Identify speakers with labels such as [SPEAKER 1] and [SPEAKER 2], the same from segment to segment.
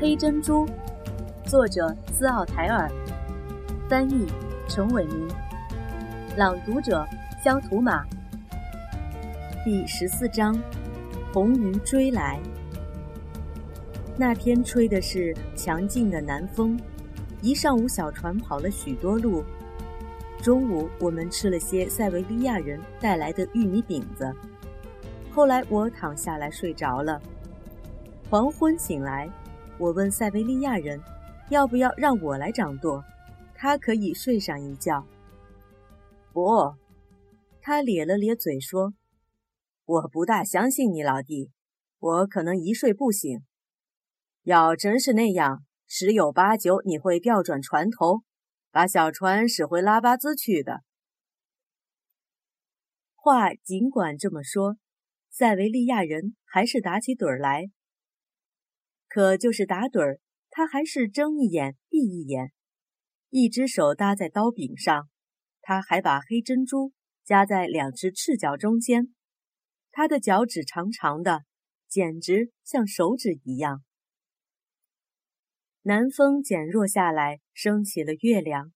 [SPEAKER 1] 黑珍珠，作者斯奥台尔，翻译陈伟民，朗读者肖图马。第十四章，红鱼追来。那天吹的是强劲的南风，一上午小船跑了许多路。中午我们吃了些塞维利亚人带来的玉米饼子。后来我躺下来睡着了。黄昏醒来，我问塞维利亚人，要不要让我来掌舵，他可以睡上一觉。不，他咧了咧嘴说：“我不大相信你，老弟，我可能一睡不醒。要真是那样，十有八九你会调转船头，把小船驶回拉巴兹去的。”话尽管这么说。塞维利亚人还是打起盹儿来，可就是打盹儿，他还是睁一眼闭一眼，一只手搭在刀柄上，他还把黑珍珠夹在两只赤脚中间，他的脚趾长长的，简直像手指一样。南风减弱下来，升起了月亮，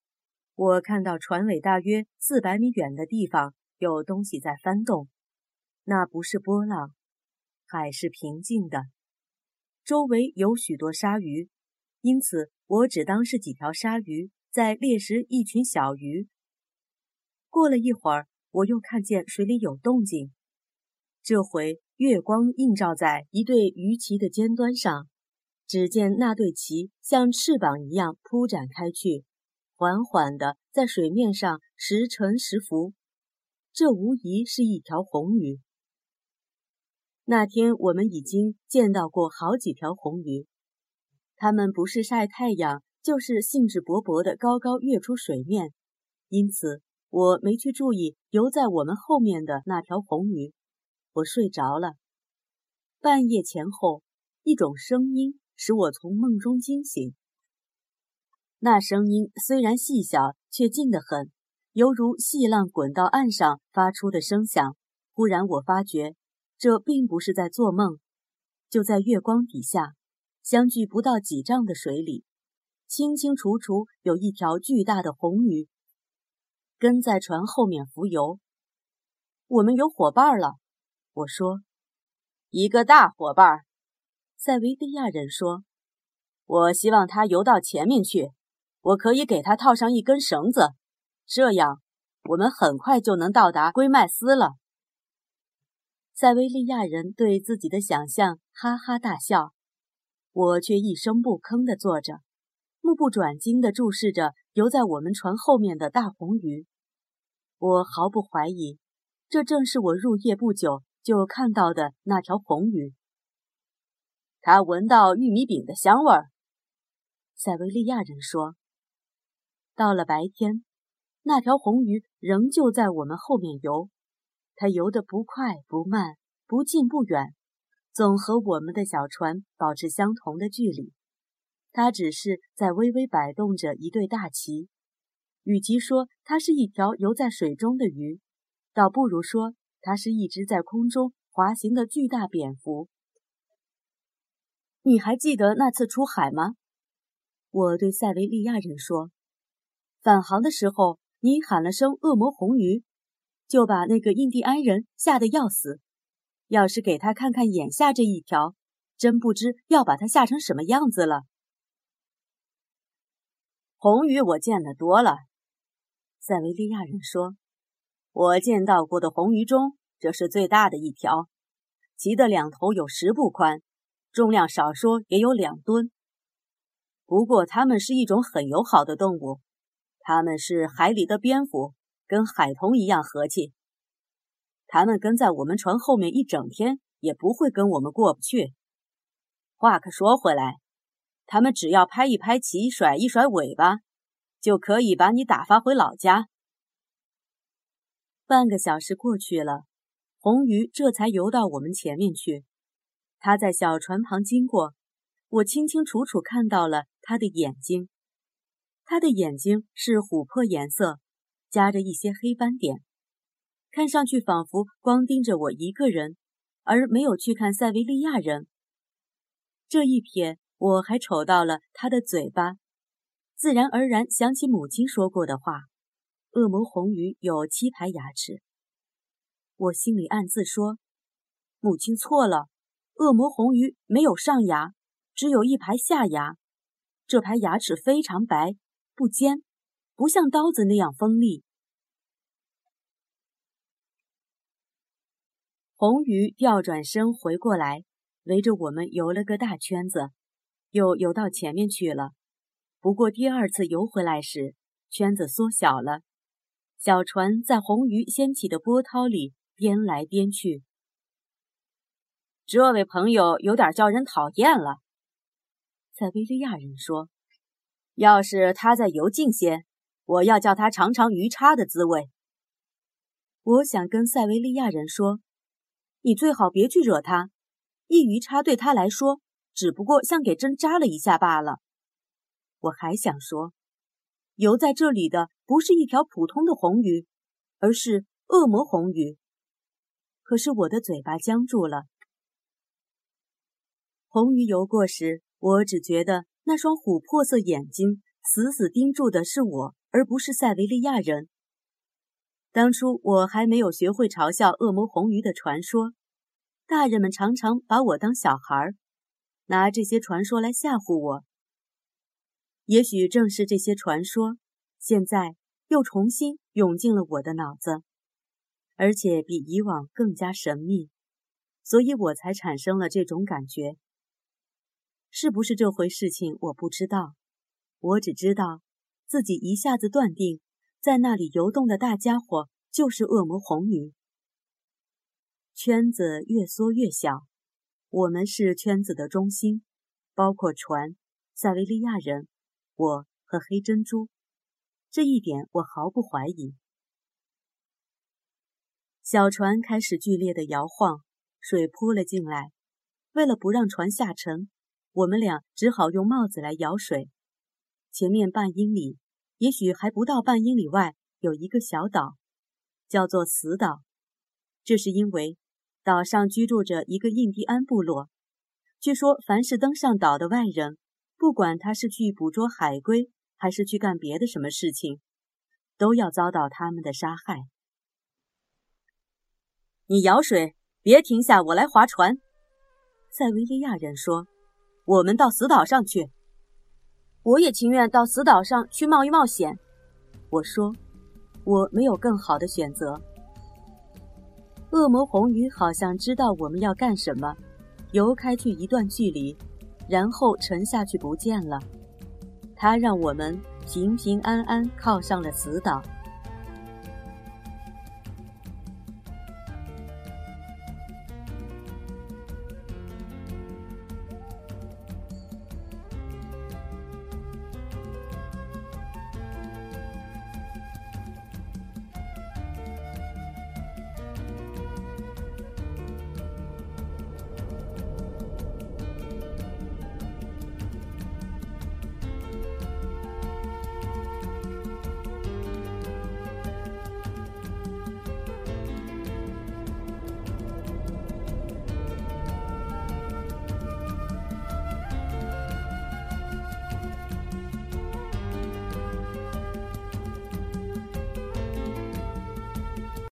[SPEAKER 1] 我看到船尾大约四百米远的地方有东西在翻动。那不是波浪，海是平静的，周围有许多鲨鱼，因此我只当是几条鲨鱼在猎食一群小鱼。过了一会儿，我又看见水里有动静，这回月光映照在一对鱼鳍的尖端上，只见那对鳍像翅膀一样铺展开去，缓缓地在水面上时沉时浮。这无疑是一条红鱼。那天我们已经见到过好几条红鱼，它们不是晒太阳，就是兴致勃勃地高高跃出水面。因此，我没去注意游在我们后面的那条红鱼。我睡着了。半夜前后，一种声音使我从梦中惊醒。那声音虽然细小，却近得很，犹如细浪滚到岸上发出的声响。忽然，我发觉。这并不是在做梦，就在月光底下，相距不到几丈的水里，清清楚楚有一条巨大的红鱼跟在船后面浮游。我们有伙伴了，我说，一个大伙伴。塞维利亚人说，我希望他游到前面去，我可以给他套上一根绳子，这样我们很快就能到达圭麦斯了。塞维利亚人对自己的想象哈哈大笑，我却一声不吭地坐着，目不转睛地注视着游在我们船后面的大红鱼。我毫不怀疑，这正是我入夜不久就看到的那条红鱼。他闻到玉米饼的香味儿，塞维利亚人说。到了白天，那条红鱼仍旧在我们后面游。它游得不快不慢，不近不远，总和我们的小船保持相同的距离。它只是在微微摆动着一对大鳍。与其说它是一条游在水中的鱼，倒不如说它是一只在空中滑行的巨大蝙蝠。你还记得那次出海吗？我对塞维利亚人说：“返航的时候，你喊了声‘恶魔红鱼’。”就把那个印第安人吓得要死。要是给他看看眼下这一条，真不知要把他吓成什么样子了。红鱼我见得多了，塞维利亚人说：“我见到过的红鱼中，这是最大的一条，鳍的两头有十步宽，重量少说也有两吨。不过它们是一种很友好的动物，它们是海里的蝙蝠。”跟海童一样和气，他们跟在我们船后面一整天，也不会跟我们过不去。话可说回来，他们只要拍一拍鳍，甩一甩尾巴，就可以把你打发回老家。半个小时过去了，红鱼这才游到我们前面去。它在小船旁经过，我清清楚楚看到了它的眼睛。它的眼睛是琥珀颜色。夹着一些黑斑点，看上去仿佛光盯着我一个人，而没有去看塞维利亚人。这一瞥，我还瞅到了他的嘴巴，自然而然想起母亲说过的话：恶魔红鱼有七排牙齿。我心里暗自说：母亲错了，恶魔红鱼没有上牙，只有一排下牙。这排牙齿非常白，不尖，不像刀子那样锋利。红鱼调转身回过来，围着我们游了个大圈子，又游到前面去了。不过第二次游回来时，圈子缩小了，小船在红鱼掀起的波涛里颠来颠去。这位朋友有点叫人讨厌了。塞维利亚人说：“要是他再游近些，我要叫他尝尝鱼叉的滋味。”我想跟塞维利亚人说：“你最好别去惹他，一鱼叉对他来说只不过像给针扎了一下罢了。”我还想说：“游在这里的不是一条普通的红鱼，而是恶魔红鱼。”可是我的嘴巴僵住了。红鱼游过时。我只觉得那双琥珀色眼睛死死盯住的是我，而不是塞维利亚人。当初我还没有学会嘲笑恶魔红鱼的传说，大人们常常把我当小孩，拿这些传说来吓唬我。也许正是这些传说，现在又重新涌进了我的脑子，而且比以往更加神秘，所以我才产生了这种感觉。是不是这回事情我不知道，我只知道自己一下子断定，在那里游动的大家伙就是恶魔红鱼。圈子越缩越小，我们是圈子的中心，包括船、塞维利亚人、我和黑珍珠，这一点我毫不怀疑。小船开始剧烈的摇晃，水扑了进来，为了不让船下沉。我们俩只好用帽子来舀水。前面半英里，也许还不到半英里外，有一个小岛，叫做死岛。这是因为岛上居住着一个印第安部落。据说，凡是登上岛的外人，不管他是去捕捉海龟，还是去干别的什么事情，都要遭到他们的杀害。你舀水，别停下，我来划船。”塞维利亚人说。我们到死岛上去，我也情愿到死岛上去冒一冒险。我说，我没有更好的选择。恶魔红鱼好像知道我们要干什么，游开去一段距离，然后沉下去不见了。它让我们平平安安靠上了死岛。